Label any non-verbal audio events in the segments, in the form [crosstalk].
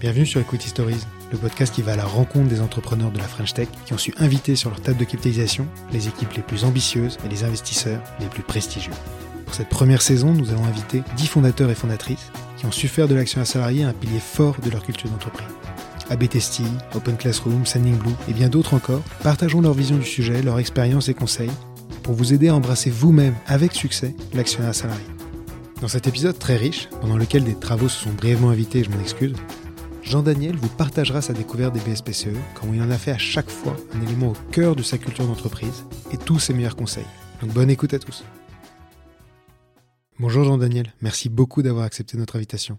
Bienvenue sur Equity Stories, le podcast qui va à la rencontre des entrepreneurs de la French Tech qui ont su inviter sur leur table de capitalisation les équipes les plus ambitieuses et les investisseurs les plus prestigieux. Pour cette première saison, nous allons inviter 10 fondateurs et fondatrices qui ont su faire de l'action à salarié un pilier fort de leur culture d'entreprise. AB Open Classroom, Sending Blue et bien d'autres encore partageons leur vision du sujet, leur expérience et conseils pour vous aider à embrasser vous-même avec succès l'action à salarié. Dans cet épisode très riche, pendant lequel des travaux se sont brièvement invités, je m'en excuse, Jean-Daniel vous partagera sa découverte des BSPCE, comment il en a fait à chaque fois un élément au cœur de sa culture d'entreprise et tous ses meilleurs conseils. Donc bonne écoute à tous. Bonjour Jean-Daniel, merci beaucoup d'avoir accepté notre invitation.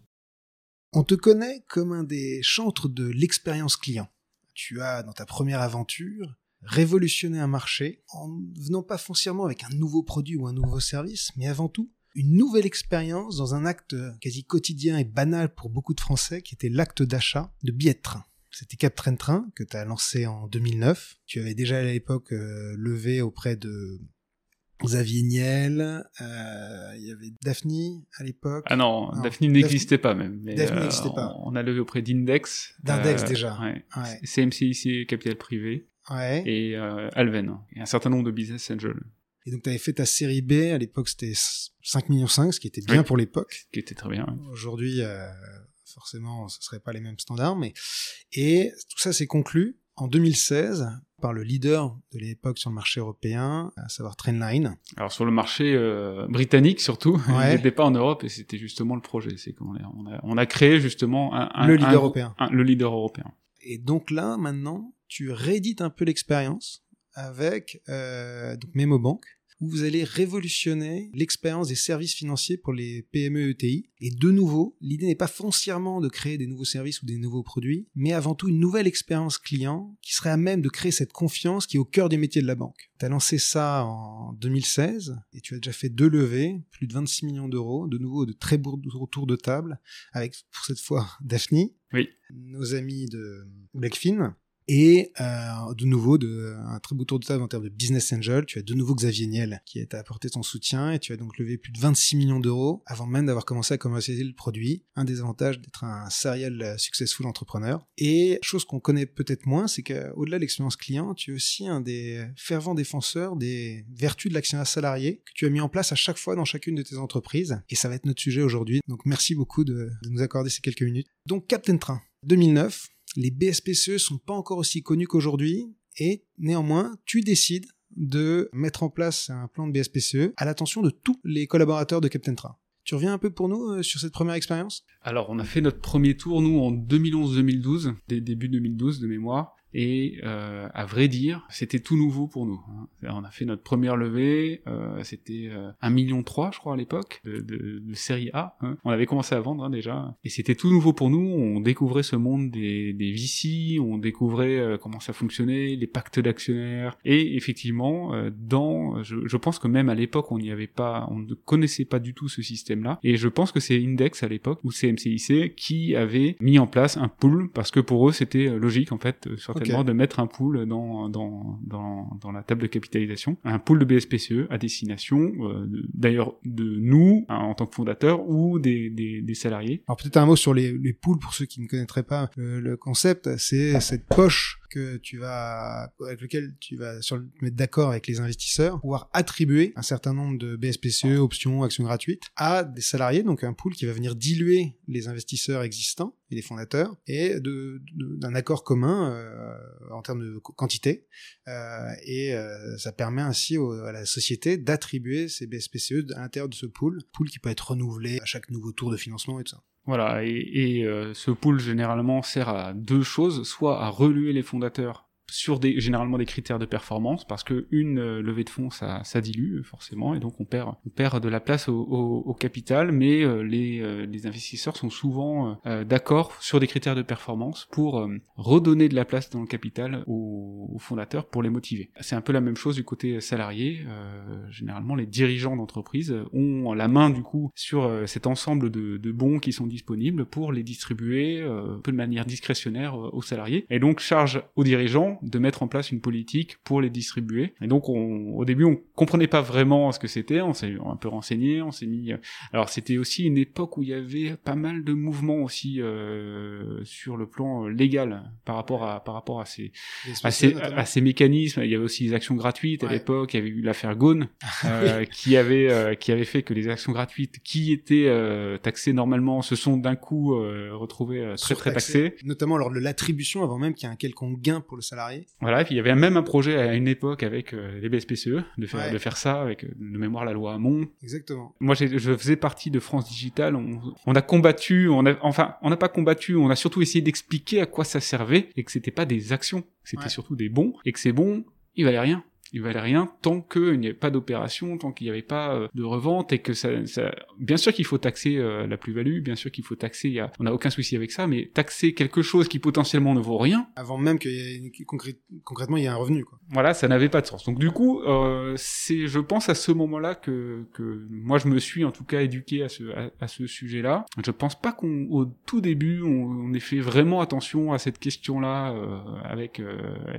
On te connaît comme un des chantres de l'expérience client. Tu as, dans ta première aventure, révolutionné un marché en venant pas foncièrement avec un nouveau produit ou un nouveau service, mais avant tout une nouvelle expérience dans un acte quasi quotidien et banal pour beaucoup de Français qui était l'acte d'achat de billets de train. C'était Cap Train Train que tu as lancé en 2009. Tu avais déjà à l'époque euh, levé auprès de Xavier Niel, euh, il y avait Daphne à l'époque. Ah non, Daphne n'existait pas même. Daphne n'existait pas. On a levé auprès d'Index. D'Index euh, déjà. Ouais. ouais. CMCIC Capital Privé. Ouais. Et Alven. Et un certain nombre de business angels. Et donc, tu avais fait ta série B, à l'époque, c'était 5 millions 5, ce qui était bien pour l'époque. Qui était très bien. Aujourd'hui, euh, forcément, ce serait pas les mêmes standards, mais et tout ça s'est conclu en 2016 par le leader de l'époque sur le marché européen, à savoir Trendline. Alors sur le marché euh, britannique surtout, [laughs] ouais. il n'était pas en Europe et c'était justement le projet. C'est qu'on on a, on a créé justement un, un le leader européen. le leader européen. Et donc là, maintenant, tu réédites un peu l'expérience avec euh, donc MemoBank, où vous allez révolutionner l'expérience des services financiers pour les PME ETI. Et de nouveau, l'idée n'est pas foncièrement de créer des nouveaux services ou des nouveaux produits, mais avant tout une nouvelle expérience client qui serait à même de créer cette confiance qui est au cœur des métiers de la banque. Tu as lancé ça en 2016 et tu as déjà fait deux levées, plus de 26 millions d'euros, de nouveau de très beaux retours de table, avec pour cette fois [laughs] Daphne, oui. nos amis de Blackfin, et euh, de nouveau, de, un très beau tour de table en termes de business angel. Tu as de nouveau Xavier Niel qui t'a apporté ton soutien et tu as donc levé plus de 26 millions d'euros avant même d'avoir commencé à commercialiser le produit. Un des avantages d'être un serial successful entrepreneur. Et chose qu'on connaît peut-être moins, c'est qu'au-delà de l'expérience client, tu es aussi un des fervents défenseurs des vertus de l'actionnaire salarié que tu as mis en place à chaque fois dans chacune de tes entreprises. Et ça va être notre sujet aujourd'hui. Donc merci beaucoup de, de nous accorder ces quelques minutes. Donc Captain Train, 2009, les BSPCE sont pas encore aussi connus qu'aujourd'hui et néanmoins, tu décides de mettre en place un plan de BSPCE à l'attention de tous les collaborateurs de Captain Train. Tu reviens un peu pour nous euh, sur cette première expérience? Alors, on a fait notre premier tour, nous, en 2011-2012, début 2012 de mémoire. Et euh, à vrai dire, c'était tout nouveau pour nous. Hein. On a fait notre première levée, euh, c'était euh, 1 million 3, je crois à l'époque, de, de, de, série A. Hein. On avait commencé à vendre hein, déjà, et c'était tout nouveau pour nous. On découvrait ce monde des, des VC, on découvrait euh, comment ça fonctionnait, les pactes d'actionnaires. Et effectivement, euh, dans, je, je, pense que même à l'époque, on n'y avait pas, on ne connaissait pas du tout ce système-là. Et je pense que c'est Index à l'époque ou CMCIC qui avait mis en place un pool parce que pour eux c'était logique en fait. Sur okay. de mettre un pool dans, dans, dans, dans, la table de capitalisation, un pool de BSPCE à destination, euh, d'ailleurs de nous hein, en tant que fondateurs ou des, des, des salariés. Alors peut-être un mot sur les, les pools pour ceux qui ne connaîtraient pas le, le concept, c'est cette poche que tu vas, avec lequel tu vas sur, mettre d'accord avec les investisseurs, pouvoir attribuer un certain nombre de BSPCE, options, actions gratuites à des salariés, donc un pool qui va venir diluer les investisseurs existants et les fondateurs, et d'un accord commun euh, en termes de quantité, euh, et euh, ça permet ainsi au, à la société d'attribuer ces BSPCE à l'intérieur de ce pool, pool qui peut être renouvelé à chaque nouveau tour de financement et tout ça. Voilà, et, euh, ce pool généralement sert à deux choses, soit à reluer les fondateurs sur des généralement des critères de performance parce que une euh, levée de fonds ça, ça dilue forcément et donc on perd on perd de la place au, au, au capital mais euh, les, euh, les investisseurs sont souvent euh, d'accord sur des critères de performance pour euh, redonner de la place dans le capital aux, aux fondateurs pour les motiver. C'est un peu la même chose du côté salarié généralement les dirigeants d'entreprise ont la main du coup sur cet ensemble de, de, bons qui sont disponibles pour les distribuer un peu de manière discrétionnaire aux salariés et donc charge aux dirigeants de mettre en place une politique pour les distribuer. Et donc, on, au début, on comprenait pas vraiment ce que c'était. On s'est un peu renseigné, on s'est mis. Alors, c'était aussi une époque où il y avait pas mal de mouvements aussi euh, sur le plan légal par rapport à par rapport à ces à ces, à ces mécanismes. Il y avait aussi les actions gratuites à l'époque. Il y avait eu l'affaire Gaune [laughs] euh, qui avait euh, qui avait fait que les actions gratuites qui étaient euh, taxées normalement se sont d'un coup euh, retrouvées très très taxées. Notamment lors de l'attribution avant même qu'il y ait un quelconque gain pour le salarié. Voilà. Et puis il y avait même un projet à une époque avec les BSPCE de faire de faire ça avec de mémoire la loi Hamon. Exactement. Moi je faisais partie de France Digital. On, on a combattu. On a enfin on n'a pas combattu. On a surtout essayé d'expliquer à quoi ça servait et que c'était pas des actions, c'était surtout des bons et que ces bons ils valaient rien il valait rien tant qu'il n'y avait pas d'opération, tant qu'il n'y avait pas euh, de revente et que ça, ça... bien sûr qu'il faut taxer euh, la plus-value, bien sûr qu'il faut taxer, y a... on n'a aucun souci avec ça, mais taxer quelque chose qui potentiellement ne vaut rien. Avant même que y concrètement il y ait un revenu, quoi. Voilà, ça n'avait pas de sens. Donc du coup, euh, c'est, je pense à ce moment-là que, que moi je me suis en tout cas éduqué à ce, à, ce sujet-là. Je pense pas qu'on, au tout début, on, ait fait vraiment attention à cette question-là euh, avec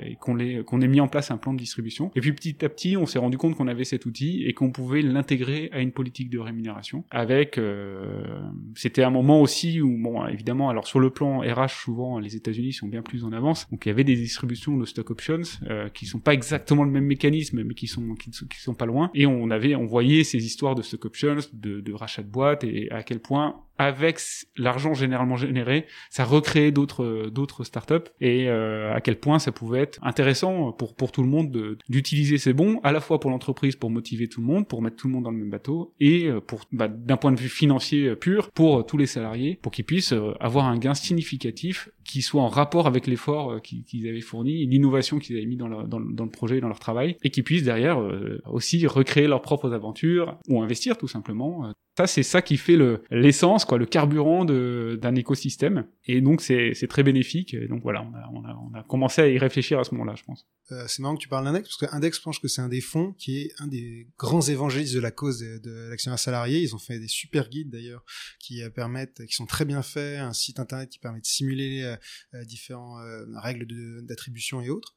et qu'on l'ait, qu'on ait mis en place un plan de distribution. Et puis petit à petit, on s'est rendu compte qu'on avait cet outil et qu'on pouvait l'intégrer à une politique de rémunération. Avec, euh, c'était un moment aussi où, bon, évidemment, alors sur le plan RH, souvent les États-Unis sont bien plus en avance. Donc il y avait des distributions de stock options euh, qui sont pas exactement le même mécanisme, mais qui sont qui, qui sont pas loin. Et on avait, on voyait ces histoires de stock options, de, de rachat de boîtes et à quel point avec l'argent généralement généré, ça recréait d'autres d'autres startups et euh, à quel point ça pouvait être intéressant pour pour tout le monde d'utiliser ces bons à la fois pour l'entreprise pour motiver tout le monde, pour mettre tout le monde dans le même bateau et euh, pour bah, d'un point de vue financier pur pour tous les salariés pour qu'ils puissent euh, avoir un gain significatif qui soit en rapport avec l'effort qu'ils avaient fourni, l'innovation qu'ils avaient mis dans le, dans, dans, le projet, dans leur travail, et qu'ils puissent derrière aussi recréer leurs propres aventures ou investir tout simplement ça, c'est ça qui fait le l'essence, quoi, le carburant d'un écosystème. Et donc, c'est très bénéfique. Et donc voilà, on a, on, a, on a, commencé à y réfléchir à ce moment-là, je pense. Euh, c'est marrant que tu parles d'Index, parce qu'Index, je pense que c'est un des fonds qui est un des grands évangélistes de la cause de, de l'actionnaire salarié. Ils ont fait des super guides d'ailleurs qui euh, permettent, qui sont très bien faits, un site internet qui permet de simuler euh, euh différentes règles d'attribution et autres.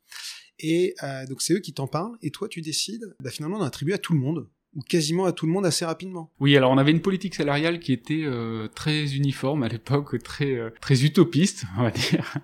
Et donc c'est eux qui t'en parlent, et toi tu décides bah, finalement d'en attribuer à tout le monde ou quasiment à tout le monde assez rapidement. Oui, alors on avait une politique salariale qui était euh, très uniforme à l'époque, [laughs] très euh, très utopiste, on va dire. [laughs]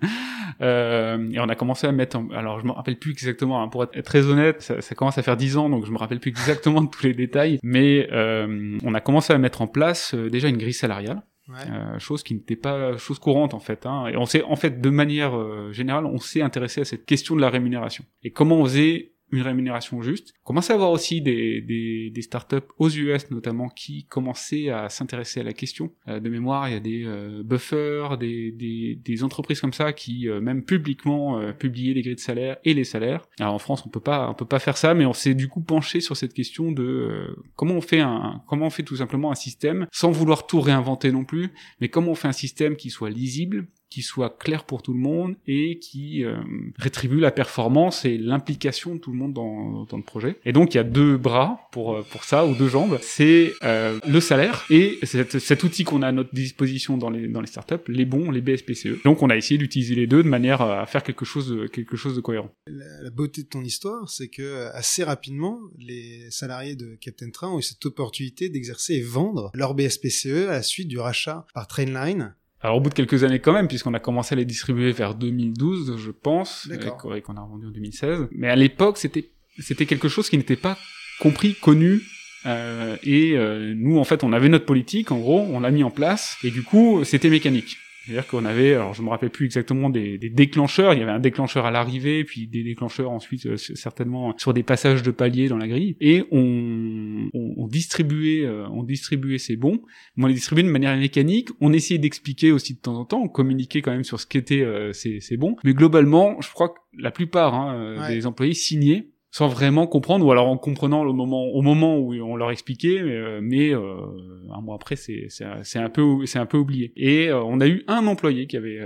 Euh, et on a commencé à mettre, en... alors je me rappelle plus exactement, hein, pour être très honnête, ça, ça, commence à faire dix ans, donc je me rappelle plus exactement de tous les détails, mais euh, on a commencé à mettre en place euh, déjà une grille salariale. Ouais. chose qui n'était pas chose courante en fait. Hein. Et on s'est en fait de manière générale, on s'est intéressé à cette question de la rémunération et comment on faisait une rémunération juste. On commençait à avoir aussi des, des, des startups aux US notamment qui commençaient à s'intéresser à la question. Euh, de mémoire, il y a des euh, buffers, des, des, des, entreprises comme ça qui euh, même publiquement publiaient les grilles de salaire et les salaires. Alors en France, on peut pas on peut pas faire ça, mais on s'est du coup penché sur cette question de comment on fait un comment on fait tout simplement un système sans vouloir tout réinventer non plus, mais comment on fait un système qui soit lisible, qui soit clair pour tout le monde et qui euh, rétribue la performance et l'implication de tout le monde dans, dans, le projet. Et donc il y a deux bras pour euh, pour ça ou deux jambes, c'est euh, le salaire et cet, cet outil qu'on a à notre disposition dans les dans les startups, les bons, les BSPCE. Donc on a essayé d'utiliser les deux de manière à faire quelque chose de, quelque chose de cohérent. La, la beauté de ton histoire, c'est que assez rapidement, les salariés de Captain Train ont eu cette opportunité d'exercer et vendre leur BSPCE à la suite du rachat par Trainline alors au bout de quelques années quand même, puisqu'on a commencé à les distribuer vers 2012, je pense, et qu'on a revendu en 2016. Mais à l'époque, c'était c'était quelque chose qui n'était pas compris, connu. Euh, et euh, nous, en fait, on avait notre politique, en gros, on l'a mis en place, et du coup, c'était mécanique. C'est-à-dire qu'on avait, alors je me rappelle plus exactement des, des, déclencheurs, il y avait un déclencheur à l'arrivée, puis des déclencheurs ensuite euh, certainement sur des passages de paliers dans la grille, et on, on, on distribuait, euh, on distribuait ces bons, mais on les distribuait de manière mécanique, on essayait d'expliquer aussi de temps en temps, on communiquait quand même sur ce qu'étaient euh, ces, ces bons, mais globalement, je crois que la plupart hein, des employés signaient sans vraiment comprendre ou alors en comprenant le moment au moment où on leur expliquait mais, euh, euh, un mois après c'est c'est un peu c'est un peu oublié et euh, on a eu un employé qui avait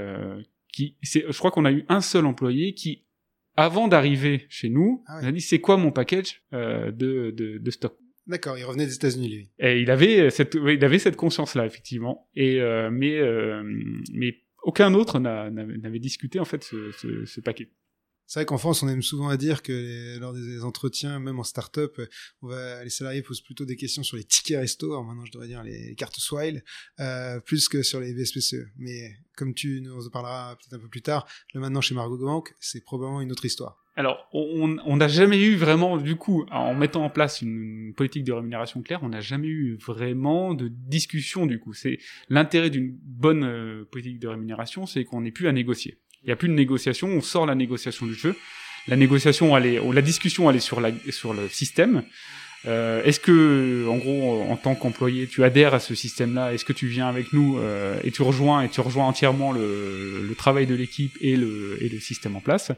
qui c'est je crois qu'on a eu un seul employé qui avant d'arriver chez nous ah a dit c'est quoi mon package de, de, de stock? D'accord, il revenait des États-Unis lui. Et il avait cette il avait cette conscience là effectivement et mais mais aucun autre n'avait discuté en fait ce, ce, ce paquet. C'est vrai qu'en France, on aime souvent à dire que lors des entretiens, même en start-up, on va, les salariés posent plutôt des questions sur les tickets resto, alors maintenant je devrais dire les, cartes Swile, euh, plus que sur les VSPCE. Mais comme tu nous en parleras peut-être un peu plus tard, là maintenant chez Margot Bank, c'est probablement une autre histoire. Alors, on n'a jamais eu vraiment, du coup, en mettant en place une, politique de rémunération claire, on n'a jamais eu vraiment de discussion, du coup. C'est l'intérêt d'une bonne euh, politique de rémunération, c'est qu'on n'est plus à négocier. Il n'y a plus de négociation, on sort la négociation du jeu. La négociation, elle est, la discussion, elle est sur, la, sur le système. Euh, Est-ce que, en gros, en tant qu'employé, tu adhères à ce système-là? Est-ce que tu viens avec nous euh, et tu rejoins et tu rejoins entièrement le, le travail de l'équipe et le, et le système en place?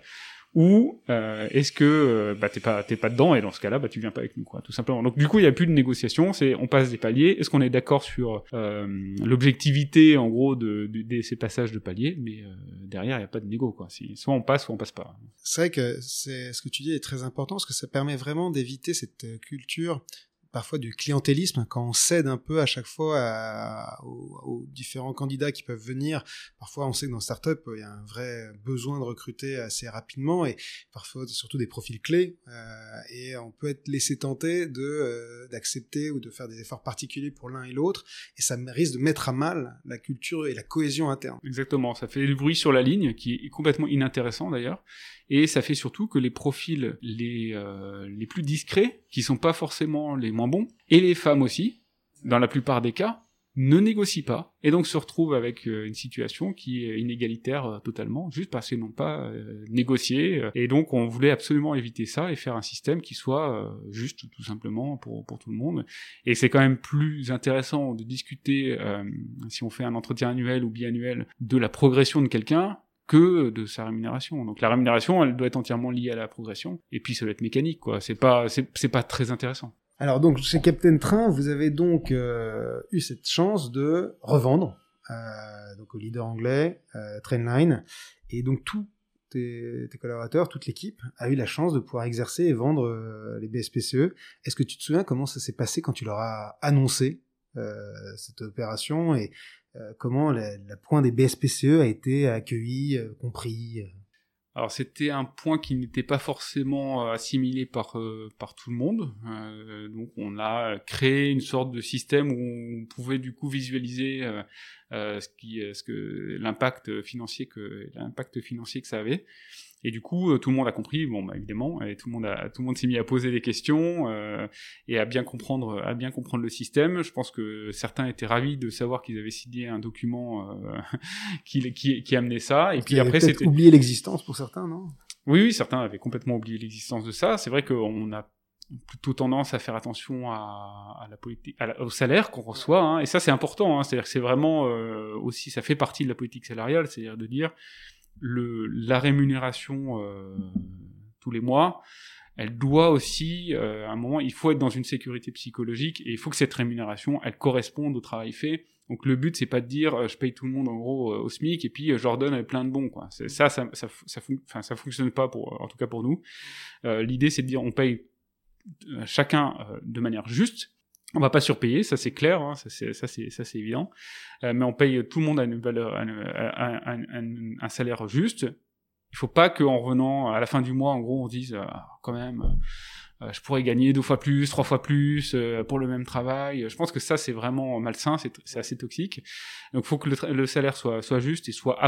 Ou euh, est-ce que euh, bah t'es pas t'es pas dedans et dans ce cas-là bah tu viens pas avec nous quoi tout simplement. Donc du coup il y a plus de négociation c'est on passe des paliers. Est-ce qu'on est d'accord sur euh, l'objectivité en gros de, de, ces passages de paliers? Mais euh, derrière il y a pas de négo quoi. Si, soit on passe soit on passe pas. C'est vrai que c'est ce que tu dis est très important parce que ça permet vraiment d'éviter cette culture parfois du clientélisme quand on cède un peu à chaque fois aux, différents candidats qui peuvent venir. Parfois, on sait que dans startup, il y a un vrai besoin de recruter assez rapidement et parfois surtout des profils clés. Euh, et on peut être laissé tenter de euh, d'accepter ou de faire des efforts particuliers pour l'un et l'autre. Et ça risque de mettre à mal la culture et la cohésion interne. Exactement. Ça fait du bruit sur la ligne qui est complètement inintéressant d'ailleurs et ça fait surtout que les profils les, euh, les plus discrets, qui sont pas forcément les moins bons, et les femmes aussi, dans la plupart des cas, ne négocient pas, et donc se retrouvent avec euh, une situation qui est inégalitaire euh, totalement, juste parce qu'ils n'ont pas négocié, et donc on voulait absolument éviter ça et faire un système qui soit juste tout simplement pour, pour tout le monde. Et c'est quand même plus intéressant de discuter, si on fait un entretien annuel ou biannuel, de la progression de quelqu'un que de sa rémunération. Donc la rémunération, elle doit être entièrement liée à la progression, et puis ça doit être mécanique, quoi. C'est pas, c'est pas très intéressant. Alors donc chez Captain Train, vous avez donc euh, eu cette chance de revendre euh, donc au leader anglais euh, Trainline, et donc tous tes, tes, collaborateurs, toute l'équipe a eu la chance de pouvoir exercer et vendre les BSPCE. Est-ce que tu te souviens comment ça s'est passé quand tu leur as annoncé cette opération et euh, comment le point des BSPCE a été accueilli, euh, compris euh alors c'était un point qui n'était pas forcément assimilé par par tout le monde. donc on a créé une sorte de système où on pouvait du coup visualiser ce qui ce que l'impact financier que l'impact financier que ça avait. Et du coup, euh, tout le monde a compris, bon, bah, évidemment, et tout le monde a, tout le monde s'est mis à poser des questions euh, et à bien comprendre, à bien comprendre le système. Je pense que certains étaient ravis de savoir qu'ils avaient signé un document euh, [laughs] qui, qui, qui amenait ça. Et puis après, c'était oublié l'existence pour certains, non? Oui, oui, certains avaient complètement oublié l'existence de ça. C'est vrai qu'on a plutôt tendance à faire attention à, à la politique, au salaire qu'on reçoit, hein, et ça c'est important. Hein, c'est-à-dire que c'est vraiment euh, aussi, ça fait partie de la politique salariale, c'est-à-dire de dire la rémunération euh, tous les mois, elle doit aussi, euh, à un moment, il faut être dans une sécurité psychologique et il faut que cette rémunération, elle corresponde au travail fait. Donc le but, c'est pas de dire euh, je paye tout le monde en gros au SMIC et puis je leur plein de bons. Quoi. Ça, ça, ça, fonctionne pas en tout cas pour nous. L'idée, c'est de dire on paye chacun de manière juste on va pas surpayer, ça c'est clair, hein, ça c'est ça c'est ça c'est évident. Euh, mais on paye tout le monde à une valeur, à, un, salaire juste. Il faut pas qu'en revenant à la fin du mois, en gros, on dise ah, quand même, euh, je pourrais gagner deux fois plus, trois fois plus euh, pour le même travail. Je pense que ça c'est vraiment malsain, c'est assez toxique. Donc faut que le, le, salaire soit soit juste et soit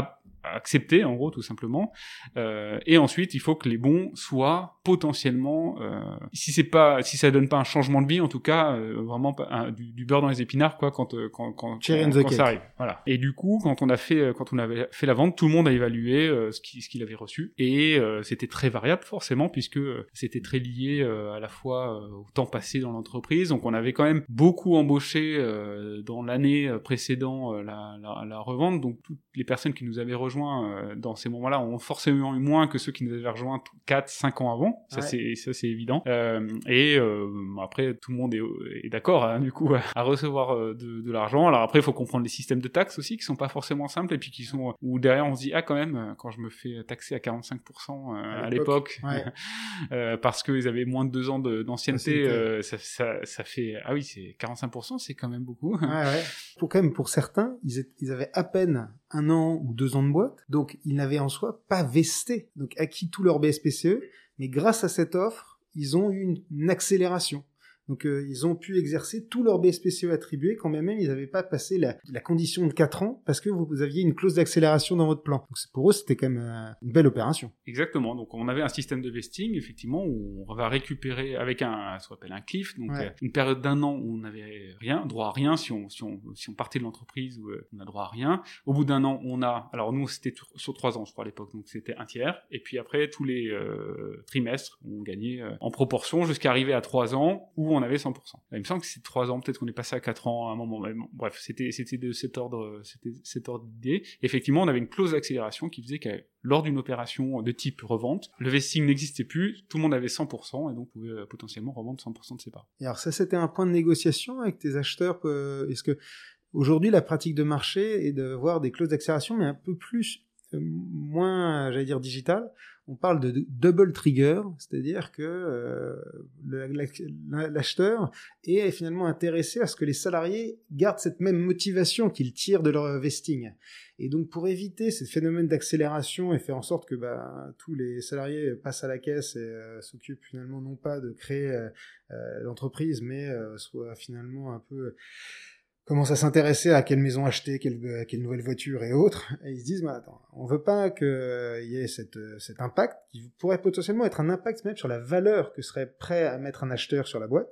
accepter en gros tout simplement. Euh, et ensuite il faut que les bons soient potentiellement euh, si c'est pas si ça donne pas un changement de vie en tout cas euh, vraiment du, beurre dans les épinards quoi quand quand quand, quand, ça arrive. Voilà. Et du coup quand on a fait quand on avait fait la vente tout le monde a évalué ce qu'il ce qu'il avait reçu. Et c'était très variable forcément puisque c'était très lié à la fois au temps passé dans l'entreprise. Donc on avait quand même beaucoup embauché dans l'année précédent la, la, la revente. Donc toutes les personnes qui nous avaient rejoint euh, dans ces moments-là ont forcément eu moins que ceux qui nous avaient rejoints 4, 5 ans avant. Ça, c'est, évident. Euh, et euh, après, tout le monde est, est d'accord, hein, du coup, [laughs] à recevoir de, de l'argent. Alors après, il faut comprendre les systèmes de taxes aussi, qui sont pas forcément simples, et puis qui sont, où derrière, on se dit, ah, quand même, quand je me fais taxer à 45% à, l'époque, [laughs] parce qu'ils avaient moins de 2 ans d'ancienneté, ça, ça, ça, fait, ah oui, c'est 45%, c'est quand même beaucoup. Ouais, ouais. Pour quand même, pour certains, ils, ils avaient à peine un an ou deux ans de boîte. Donc, ils n'avaient en soi pas vesté, donc acquis tout leur BSPCE, mais grâce à cette offre, ils ont eu une accélération. Donc euh, ils ont pu exercer tous leurs BSPCE attribués quand même ils n'avaient pas passé la, condition de 4 ans parce que vous, aviez une clause d'accélération dans votre plan. Donc pour eux c'était quand même euh, une belle opération. Exactement. Donc on avait un système de vesting effectivement où on va récupérer avec un ce qu'on appelle un cliff donc euh, une période d'un an où on n'avait rien droit à rien si on si on si on partait de l'entreprise où on a droit à rien. Au bout d'un an on a alors nous c'était sur 3 ans je crois à l'époque donc c'était un tiers et puis après tous les trimestres on gagnait en proportion jusqu'à arriver à 3 ans où on avait 100%. Il me semble que c'est 3 ans, peut-être qu'on est passé à 4 ans à un moment. bref, c'était de cet ordre, c'était cet ordre d'idée. Effectivement, on avait une clause d'accélération qui faisait que lors d'une opération de type revente, le vesting n'existait plus, tout le monde avait 100% et donc pouvait euh, potentiellement revendre 100% de ses parts. Et alors ça, c'était un point de négociation avec tes acheteurs. Euh, est-ce que aujourd'hui la pratique de marché est de voir des clauses d'accélération, mais un peu plus euh, moins, j'allais dire, digital on parle de double trigger, c'est-à-dire que euh, l'acheteur est finalement intéressé à ce que les salariés gardent cette même motivation qu'ils tirent de leur vesting. Et donc pour éviter ce phénomène d'accélération et faire en sorte que bah, tous les salariés passent à la caisse et euh, s'occupent finalement non pas de créer euh, l'entreprise, mais soient finalement un peu commencent à s'intéresser à quelle maison acheter, quelle, euh, quelle nouvelle voiture et autres, et ils se disent, bah, attends, on veut pas qu'il euh, y ait euh, cet impact, qui pourrait potentiellement être un impact même sur la valeur que serait prêt à mettre un acheteur sur la boîte.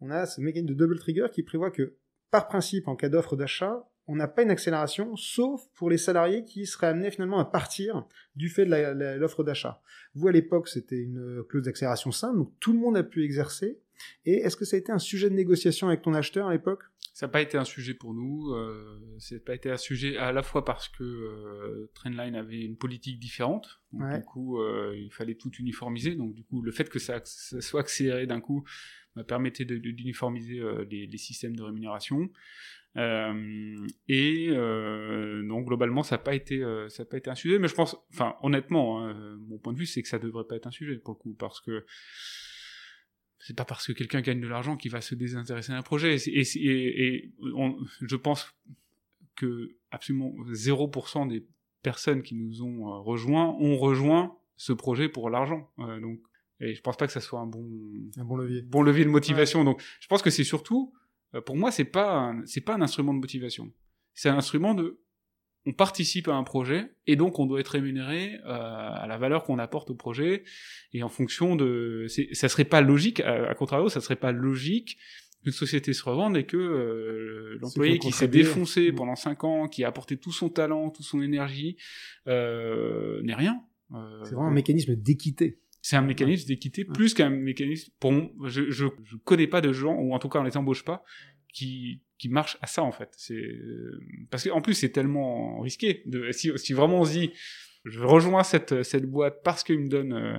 On a ce mécanisme de double trigger qui prévoit que, par principe, en cas d'offre d'achat, on n'a pas une accélération, sauf pour les salariés qui seraient amenés finalement à partir du fait de l'offre d'achat. Vous, à l'époque, c'était une clause d'accélération simple, donc tout le monde a pu exercer. Et est-ce que ça a été un sujet de négociation avec ton acheteur à l'époque? Ça n'a pas été un sujet pour nous. Euh, ça n'a pas été un sujet à la fois parce que euh, Trendline avait une politique différente. Du coup, euh, il fallait tout uniformiser. Donc, du coup, le fait que ça, soit accéléré d'un coup m'a permettait d'uniformiser euh, les, les, systèmes de rémunération. Euh, et donc globalement, ça n'a pas été, ça n'a pas été un sujet. Mais je pense, enfin, honnêtement, hein, mon point de vue, c'est que ça devrait pas être un sujet pour le coup, parce que c'est pas parce que quelqu'un gagne de l'argent qu'il va se désintéresser d'un projet. Et, et, je pense que absolument 0% des personnes qui nous ont euh, rejoints ont rejoint ce projet pour l'argent. Euh, donc, et je pense pas que ça soit un bon, un bon levier, bon levier de motivation. Donc, je pense que c'est surtout, euh, pour moi, c'est pas, c'est pas un instrument de motivation. C'est un instrument de on participe à un projet et donc on doit être rémunéré euh, à la valeur qu'on apporte au projet. Et en fonction de ça serait pas logique à, contrario ça serait pas logique qu'une société se revende et que euh, l'employé qui s'est défoncé mm. pendant cinq ans qui a apporté tout son talent toute son énergie euh, n'est rien. Euh, c'est vraiment un mécanisme d'équité. C'est un mécanisme d'équité plus qu'un mécanisme pour je, je je connais pas de gens ou en tout cas on les embauche pas qui qui marche à ça en fait. C'est euh, parce qu'en plus c'est tellement risqué. De, si, si vraiment on se dit je rejoins cette cette boîte parce qu'il me donne euh,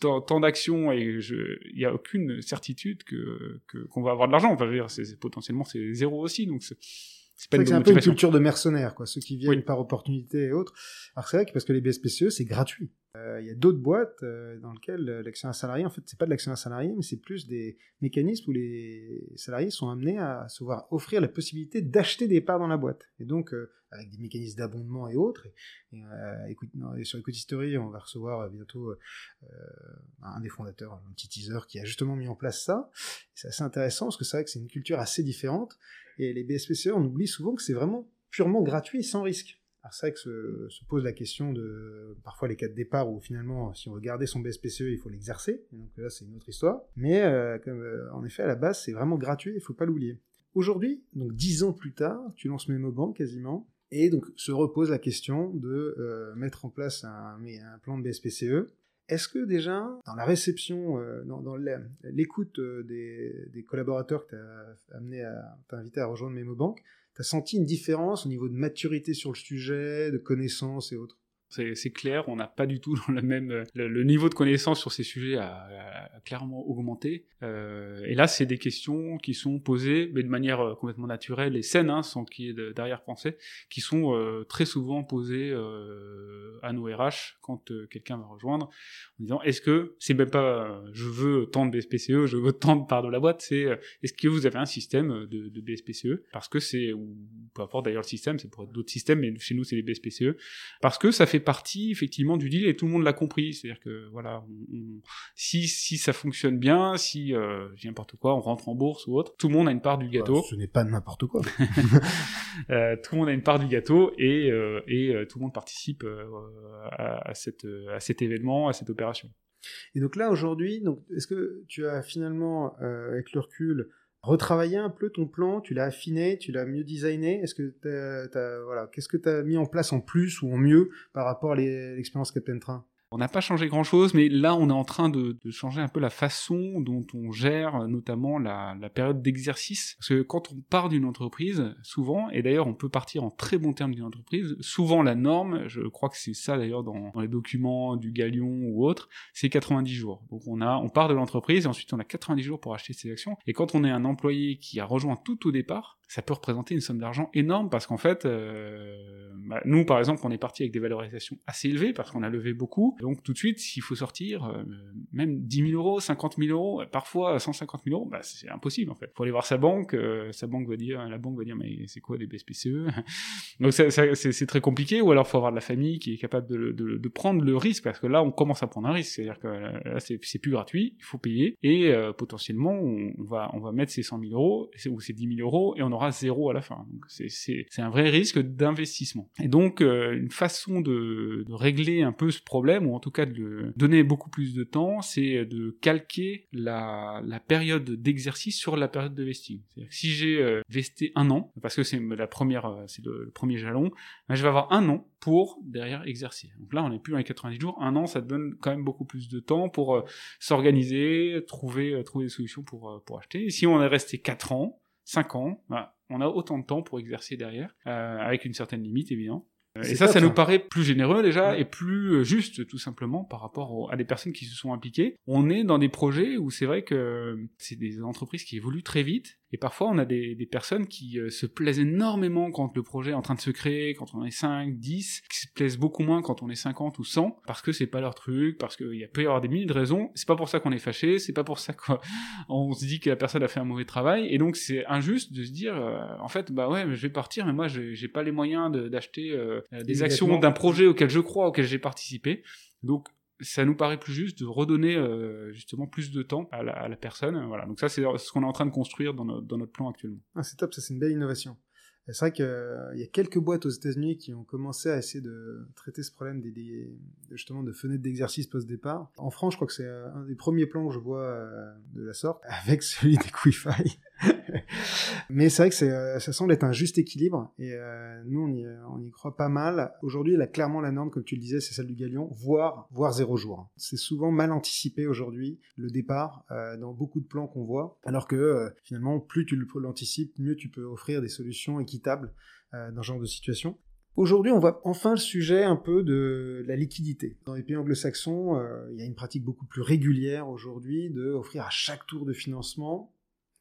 tant, tant d'actions et il y a aucune certitude que qu'on va avoir de l'argent. Enfin, je veux dire, c'est potentiellement c'est zéro aussi. Donc c'est un peu une culture de mercenaires, quoi. Ceux qui viennent par opportunité et autres. Alors c'est vrai que parce que les BSPCE, c'est gratuit. Euh, il y a d'autres boîtes euh, dans lesquelles euh, l'actionnaire salarié, en fait, c'est pas de l'actionnaire salarié, mais c'est plus des mécanismes où les salariés sont amenés à se voir offrir la possibilité d'acheter des parts dans la boîte. Et donc, avec des mécanismes d'abondement et autres. Et, écoute, et sur Écoute History, on va recevoir bientôt un des fondateurs, un petit teaser, qui a justement mis en place ça. C'est assez intéressant parce que c'est vrai que c'est une culture assez différente. Et les BSPCE, on oublie souvent que c'est vraiment purement gratuit, sans risque. Vrai que se, pose la question de parfois les cas de départ où finalement si on veut garder son BSPCE il faut l'exercer, donc là c'est une autre histoire. Mais euh, comme, euh, en effet à la base c'est vraiment gratuit, il faut pas l'oublier. Aujourd'hui, donc dix ans plus tard, tu lances MemoBank quasiment, et donc se repose la question de euh, mettre en place un, plan de BSPCE. Est-ce que déjà, dans la réception, dans, l'écoute des, collaborateurs que tu as amené à t'inviter à rejoindre MemoBank, T'as senti une différence au niveau de maturité sur le sujet, de connaissances et autres? C'est clair, on n'a pas du tout [laughs] le même le, niveau de connaissance sur ces sujets a, clairement augmenté. Euh, et là, c'est des questions qui sont posées, mais de manière euh, complètement naturelle et saine, hein, sans qu'il y ait d'arrière-pensée, qui sont euh, très souvent posées euh, à nos RH quand euh, quelqu'un va rejoindre, en disant est-ce que c'est même pas je veux tant de BSPCE, je veux tant de parts de la boîte, c'est est-ce que vous avez un système de, de BSPCE Parce que c'est ou peu importe d'ailleurs le système, c'est pour d'autres systèmes, mais chez nous c'est les BSPCE, parce que ça fait partie effectivement du deal et tout le monde l'a compris. C'est-à-dire que voilà, si si ça fonctionne bien, si euh, n'importe quoi, on rentre en bourse ou autre, tout le monde a une part du bah, gâteau. ce n'est pas n'importe quoi. [laughs] euh, tout le monde a une part du gâteau et euh, et euh, tout le monde participe à, à, cette à cet événement, à cette opération. Et donc là aujourd'hui, donc est-ce que tu as finalement avec le recul retravaillé un peu ton plan, tu l'as affiné, tu l'as mieux designé. Est-ce que t'as, voilà, qu'est-ce que tu as mis en place en plus ou en mieux par rapport à l'expérience Captain Train? On n'a pas changé grand-chose, mais là, on est en train de, de, changer un peu la façon dont on gère notamment la, la période d'exercice. Parce que quand on part d'une entreprise, souvent, et d'ailleurs on peut partir en très bon terme d'une entreprise, souvent la norme, je crois que c'est ça d'ailleurs dans, dans, les documents du Galion ou autre, c'est 90 jours. Donc on a, on part de l'entreprise et ensuite on a 90 jours pour acheter ses actions. Et quand on est un employé qui a rejoint tout au départ, ça peut représenter une somme d'argent énorme parce qu'en fait, euh, bah, nous par exemple, on est parti avec des valorisations assez élevées parce qu'on a levé beaucoup. Donc tout de suite, s'il faut sortir euh, même 10 000 euros, 50 000 euros, parfois 150 000 euros, bah, c'est impossible en fait. Faut aller voir sa banque, euh, sa banque va dire, la banque va dire mais c'est quoi des BSPCE [laughs] Donc c'est très compliqué. Ou alors faut avoir de la famille qui est capable de, de, de, prendre le risque parce que là on commence à prendre un risque, c'est-à-dire que là c'est plus gratuit, il faut payer et euh, potentiellement on, va on va mettre ces 100 000 euros ou ces 10 000 euros et on aura zéro à la fin. C'est un vrai risque d'investissement. Et donc euh, une façon de, régler un peu ce problème, ou en tout cas de donner beaucoup plus de temps, c'est de calquer la, période d'exercice sur la période de vesting. Si j'ai euh, vesté un an, parce que c'est la première, euh, c'est le, premier jalon, ben, je vais avoir un an pour derrière exercer. Donc là, on n'est plus dans les 90 jours. Un an, ça donne quand même beaucoup plus de temps pour s'organiser, trouver, trouver des solutions pour, pour acheter. Et si on est resté 4 ans, 5 ans, bah, on a autant de temps pour exercer derrière, euh, avec une certaine limite évidemment. Euh, et ça, ça nous paraît plus généreux déjà et plus euh, juste tout simplement par rapport à des personnes qui se sont impliquées. On est dans des projets où c'est vrai que c'est des entreprises qui évoluent très vite et parfois, on a des, des personnes qui euh, se plaisent énormément quand le projet est en train de se créer, quand on est 5, 10, qui se plaisent beaucoup moins quand on est 50 ou 100, parce que c'est pas leur truc, parce qu'il peut y avoir des milliers de raisons. C'est pas pour ça qu'on est fâché, c'est pas pour ça qu'on [laughs] se dit que la personne a fait un mauvais travail. Et donc, c'est injuste de se dire, euh, en fait, bah ouais, je vais partir, mais moi, j'ai pas les moyens d'acheter euh, des actions d'un projet auquel je crois, auquel j'ai participé. Donc, ça nous paraît plus juste de redonner euh, justement plus de temps à la, à la, personne. Voilà. Donc ça, c'est ce qu'on est en train de construire dans, dans notre plan actuellement. Ah, c'est top, ça c'est une belle innovation. C'est vrai qu'il euh, y a quelques boîtes aux États-Unis qui ont commencé à essayer de traiter ce problème des, des justement de fenêtres d'exercice post-départ. En France, je crois que c'est euh, un des premiers plans que je vois euh, de la sorte, [laughs] avec celui des Quifi. Mais c'est vrai que c'est, ça semble être un juste équilibre, et nous, on y, on y croit pas mal. Aujourd'hui, là, clairement, la norme, comme tu le disais, c'est celle du galion, voire, voire zéro jour. C'est souvent mal anticipé aujourd'hui, le départ, dans beaucoup de plans qu'on voit, alors que finalement, plus tu l'anticipes, mieux tu peux offrir des solutions équitables euh, dans ce genre de situation. Aujourd'hui, on voit enfin le sujet un peu de la liquidité. Dans les pays anglo-saxons, euh, il y a une pratique beaucoup plus régulière aujourd'hui de offrir à chaque tour de financement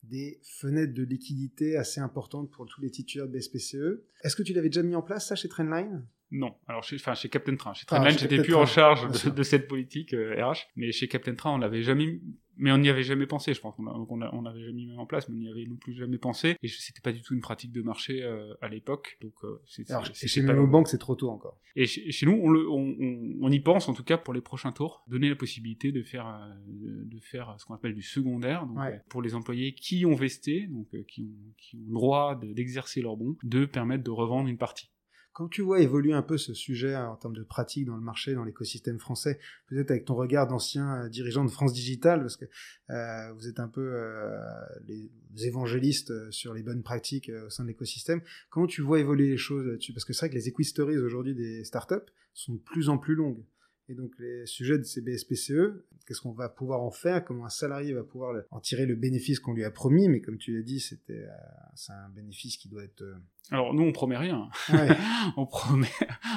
des fenêtres de liquidité assez importantes pour tous les titulaires de BSPCE. Est-ce que tu l'avais déjà mis en place ça chez Trendline? Non, alors chez, enfin chez Captain Train, chez ah, j'étais plus en charge de, de, cette politique RH, euh, mais chez Captain Train, on l'avait jamais mais on n'y avait jamais pensé, je pense. On n'avait jamais mis en place, mais on n'y avait non plus jamais pensé. Et c'était pas du tout une pratique de marché euh, à l'époque. Donc, euh, c'est, Alors, chez nos banques, c'est trop tôt encore. Et chez, nous, on, le, on, on, y pense, en tout cas, pour les prochains tours, donner la possibilité de faire, euh, de faire ce qu'on appelle du secondaire. Donc, pour les employés qui ont vesté, donc qui, ont, qui ont le droit d'exercer leur bon, de permettre de revendre une partie. Quand tu vois évoluer un peu ce sujet en termes de pratique dans le marché, dans l'écosystème français, peut-être avec ton regard d'ancien euh, dirigeant de France Digital, parce que euh, vous êtes un peu euh, les évangélistes sur les bonnes pratiques au sein de l'écosystème, comment tu vois évoluer les choses là-dessus? Parce que c'est vrai que les equistories aujourd'hui des startups sont de plus en plus longues. Et donc les sujets de ces BSPCE, qu'est-ce qu'on va pouvoir en faire? Comment un salarié va pouvoir en tirer le bénéfice qu'on lui a promis? Mais comme tu l'as dit, c'était c'est un bénéfice qui doit être Alors nous on promet rien, [laughs] on promet,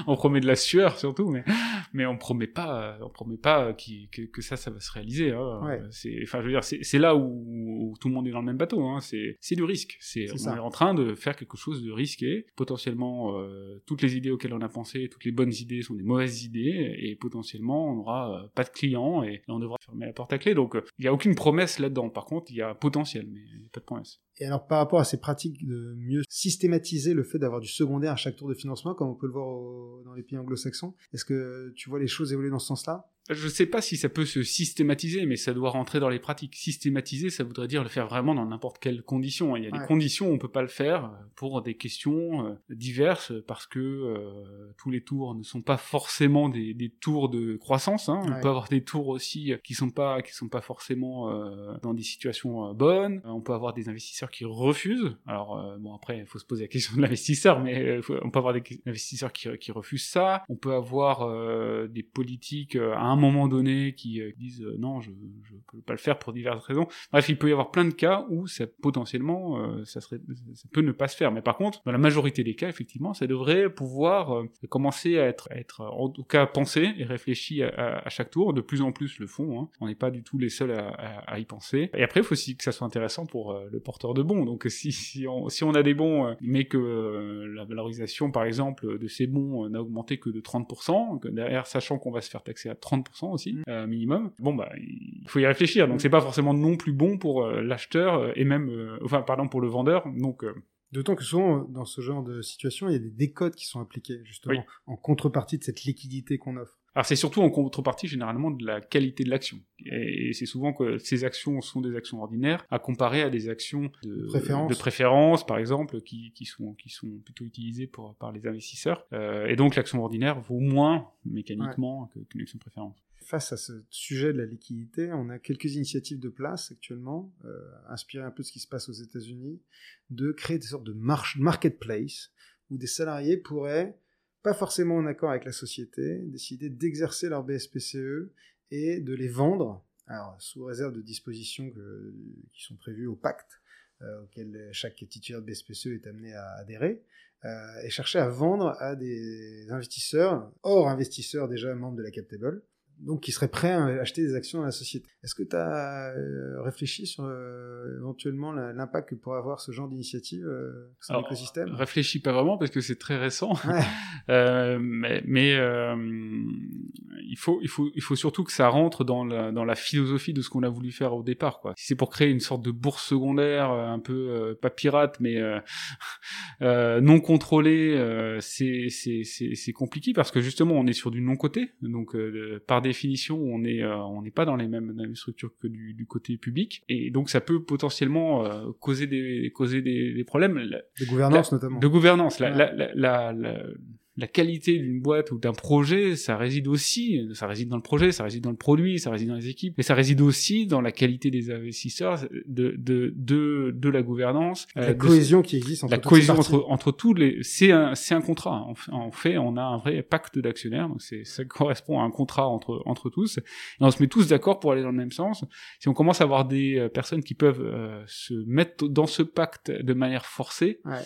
on promet de la sueur surtout, mais mais on promet pas, on promet pas que, que ça ça va se réaliser. Hein. C'est, enfin je veux dire, c'est là où, tout le monde est dans le même bateau. Hein. C'est c'est du risque. C'est on est en train de faire quelque chose de risqué. Potentiellement euh, toutes les idées auxquelles on a pensé, toutes les bonnes idées sont des mauvaises idées et potentiellement on n'aura euh, pas de clients et, on devra fermer la porte à clé. Donc euh, il y a aucune promesse là-dedans. Par contre il y a un potentiel, mais pas de promesse. Et alors par rapport à ces pratiques de mieux systématiser le fait d'avoir du secondaire à chaque tour de financement, comme on peut le voir dans les pays anglo-saxons, est-ce que tu vois les choses évoluer dans ce sens-là? Je sais pas si ça peut se systématiser, mais ça doit rentrer dans les pratiques. Systématiser, ça voudrait dire le faire vraiment dans n'importe quelle condition. Il y a des conditions où on peut pas le faire euh, pour des questions euh, diverses, parce que euh, tous les tours ne sont pas forcément des, des tours de croissance. Hein. On peut avoir des tours aussi qui sont pas qui sont pas forcément dans des situations bonnes. On peut avoir des investisseurs qui refusent. Alors bon après, il faut se poser la question de l'investisseur, mais on peut avoir des investisseurs qui, qui refusent ça. On peut avoir des politiques à un moment donné qui euh, disent euh, non, je ne peux pas le faire pour diverses raisons. Bref, il peut y avoir plein de cas où ça potentiellement euh, ça serait ça peut ne pas se faire. Mais par contre, dans la majorité des cas, effectivement, ça devrait pouvoir commencer à être être en tout cas pensé et réfléchi à, chaque tour. De plus en plus le font. Hein. On n'est pas du tout les seuls à, à, y penser. Et après, il faut aussi que ça soit intéressant pour le porteur de bons. Donc si si on, si on a des bons, mais que la valorisation, par exemple, de ces bons n'a augmenté que de 30%, que derrière, sachant qu'on va se faire taxer à 30% aussi mm. euh, minimum. Bon bah il faut y réfléchir. Donc mm. c'est pas forcément non plus bon pour euh, l'acheteur euh, et même enfin pardon pour le vendeur. Donc D'autant que souvent, dans ce genre de situation, il y a des décodes qui sont appliqués, justement, en contrepartie de cette liquidité qu'on offre. Alors c'est surtout en contrepartie généralement de la qualité de l'action. Et c'est souvent que ces actions sont des actions ordinaires à comparer à des actions de préférence, de préférence par exemple, qui, qui, sont, qui sont plutôt utilisées pour, par les investisseurs. Euh, et donc l'action ordinaire vaut moins mécaniquement qu'une action de préférence. Face à ce sujet de la liquidité, on a quelques initiatives de place actuellement, euh, inspirées un peu de ce qui se passe aux États-Unis, de créer des sortes de marketplace où des salariés pourraient pas forcément en accord avec la société, décider d'exercer leur BSPCE et de les vendre, alors sous réserve de dispositions qui sont prévues au pacte euh, auquel chaque titulaire de BSPCE est amené à adhérer, euh, et chercher à vendre à des investisseurs, hors investisseurs déjà membres de la Captable, donc qui serait prêt à acheter des actions dans la société. Est-ce que tu as euh, réfléchi sur euh, éventuellement l'impact que pourrait avoir ce genre d'initiative euh, sur l'écosystème? Réfléchis pas vraiment parce que c'est très récent, [laughs] mais, mais il faut il faut il faut surtout que ça rentre dans la, dans la philosophie de ce qu'on a voulu faire au départ quoi. Si c'est pour créer une sorte de bourse secondaire un peu pas pirate mais [laughs] non contrôlée, c'est compliqué parce que justement on est sur du non côté donc par définition, on est euh, on n'est pas dans les mêmes, structures que du, du, côté public, et donc ça peut potentiellement euh, causer des causer des, des problèmes. De gouvernance notamment. De gouvernance. La, la, la, la, la qualité d'une boîte ou d'un projet, ça réside aussi, ça réside dans le projet, ça réside dans le produit, ça réside dans les équipes, mais ça réside aussi dans la qualité des investisseurs, de de de, de la gouvernance, la euh, cohésion qui existe entre la cohésion entre entre tous les, c'est un c'est un contrat. En fait, on a un vrai pacte d'actionnaires, donc c'est ça correspond à un contrat entre entre tous, et on se met tous d'accord pour aller dans le même sens. Si on commence à avoir des euh, personnes qui peuvent euh, se mettre dans ce pacte de manière forcée, ouais.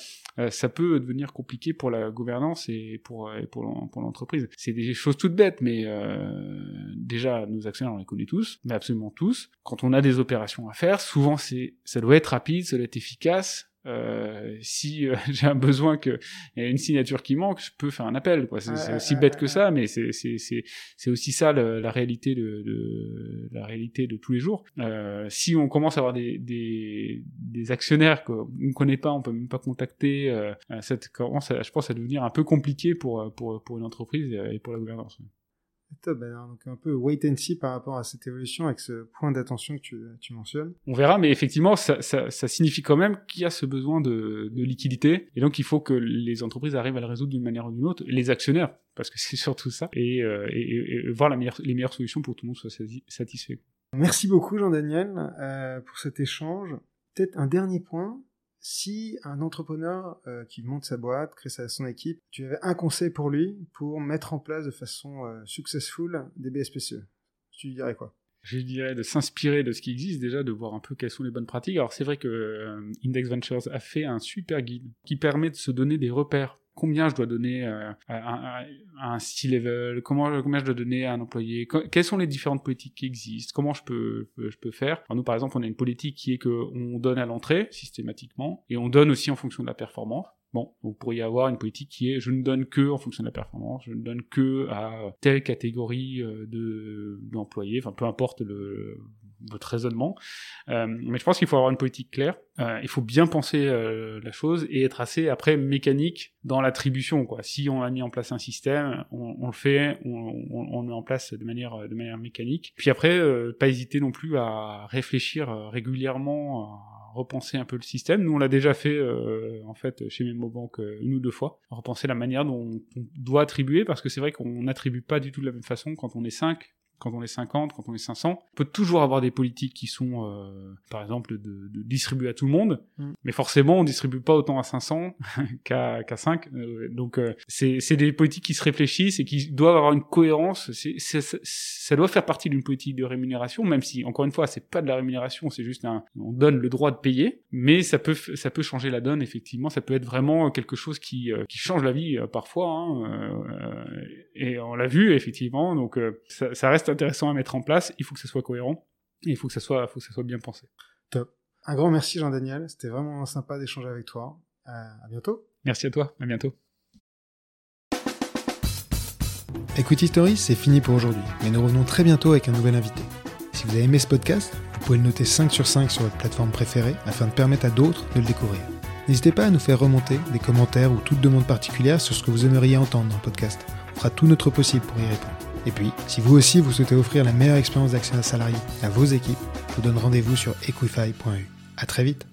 Ça peut devenir compliqué pour la gouvernance et pour, pour l'entreprise. C'est des choses toutes bêtes, mais euh, déjà, nos actionnaires, on les connaît tous, mais absolument tous. Quand on a des opérations à faire, souvent, c'est ça doit être rapide, ça doit être efficace, euh, si euh, [laughs] j'ai un besoin que y a une signature qui manque, je peux faire un appel. Quoi. C'est, aussi bête que ça, mais c'est, c'est, c'est, c'est aussi ça la réalité de, de, la réalité de tous les jours. Euh, si on commence à avoir des, des, des actionnaires qu'on ne connaît pas, on peut même pas contacter, euh, ça commence, je pense, à devenir un peu compliqué pour pour pour une entreprise et pour la gouvernance. Top, ben, donc un peu wait and see par rapport à cette évolution avec ce point d'attention que tu, tu, mentionnes. On verra, mais effectivement, ça, ça, ça signifie quand même qu'il y a ce besoin de, de, liquidité, et donc il faut que les entreprises arrivent à le résoudre d'une manière ou d'une autre, les actionnaires, parce que [laughs] c'est surtout ça, et, euh, et, et, voir la meilleure, les meilleures solutions pour que tout le monde soit satisfait. Merci beaucoup Jean-Daniel euh, pour cet échange. Peut-être un dernier point, si un entrepreneur euh, qui monte sa boîte, crée sa, son équipe, tu avais un conseil pour lui pour mettre en place de façon euh, successful des BSPCE, tu lui dirais quoi? Je dirais, de s'inspirer de ce qui existe déjà, de voir un peu quelles sont les bonnes pratiques. Alors c'est vrai que euh, Index Ventures a fait un super guide qui permet de se donner des repères combien je dois donner euh, à, un C-level, comment combien je dois donner à un employé, quelles sont les différentes politiques qui existent, comment je peux je peux faire. Alors nous par exemple, on a une politique qui est que on donne à l'entrée systématiquement et on donne aussi en fonction de la performance. Bon, vous pourriez avoir une politique qui est je ne donne que en fonction de la performance, je ne donne que à telle catégorie euh, de d'employés, enfin peu importe le votre raisonnement. Euh, mais je pense qu'il faut avoir une politique claire. Euh, il faut bien penser euh, la chose et être assez après mécanique dans l'attribution. Si on a mis en place un système, on, on le fait, on, on, on, le met en place de manière de manière mécanique. Puis après, pas hésiter non plus à réfléchir régulièrement. À repenser un peu le système. Nous, on l'a déjà fait en fait chez MemoBank euh, une ou deux fois. Repenser la manière dont on doit attribuer, parce que c'est vrai qu'on n'attribue pas du tout de la même façon quand on est 5 quand on est 50, quand on est 500. On peut toujours avoir des politiques qui sont, euh, par exemple, de, de, distribuer à tout le monde, mm. mais forcément, on distribue pas autant à 500 [laughs] qu'à qu'à 5. Euh, donc, euh, c'est des politiques qui se réfléchissent et qui doivent avoir une cohérence. C'est ça doit faire partie d'une politique de rémunération, même si, encore une fois, c'est pas de la rémunération, c'est juste un, on donne le droit de payer, mais ça peut, ça peut changer la donne, effectivement. Ça peut être vraiment quelque chose qui, euh, qui change la vie euh, parfois, hein, et on l'a vu, effectivement. Donc, ça, ça reste intéressant à mettre en place. Il faut que ça soit cohérent et il faut que ça soit, faut que ça soit bien pensé. Top. Un grand merci Jean-Daniel. C'était vraiment sympa d'échanger avec toi. Euh, à bientôt. Merci à toi. À bientôt. Equity Story, c'est fini pour aujourd'hui, mais nous revenons très bientôt avec un nouvel invité. Si vous avez aimé ce podcast, vous pouvez le noter 5 sur 5 sur votre plateforme préférée afin de permettre à d'autres de le découvrir. N'hésitez pas à nous faire remonter des commentaires ou toute demande particulière sur ce que vous aimeriez entendre dans le podcast. On fera tout notre possible pour y répondre. Et puis, si vous aussi vous souhaitez offrir la meilleure expérience d'actionnaire salarié à vos équipes, je vous donne rendez-vous sur equify.eu. À très vite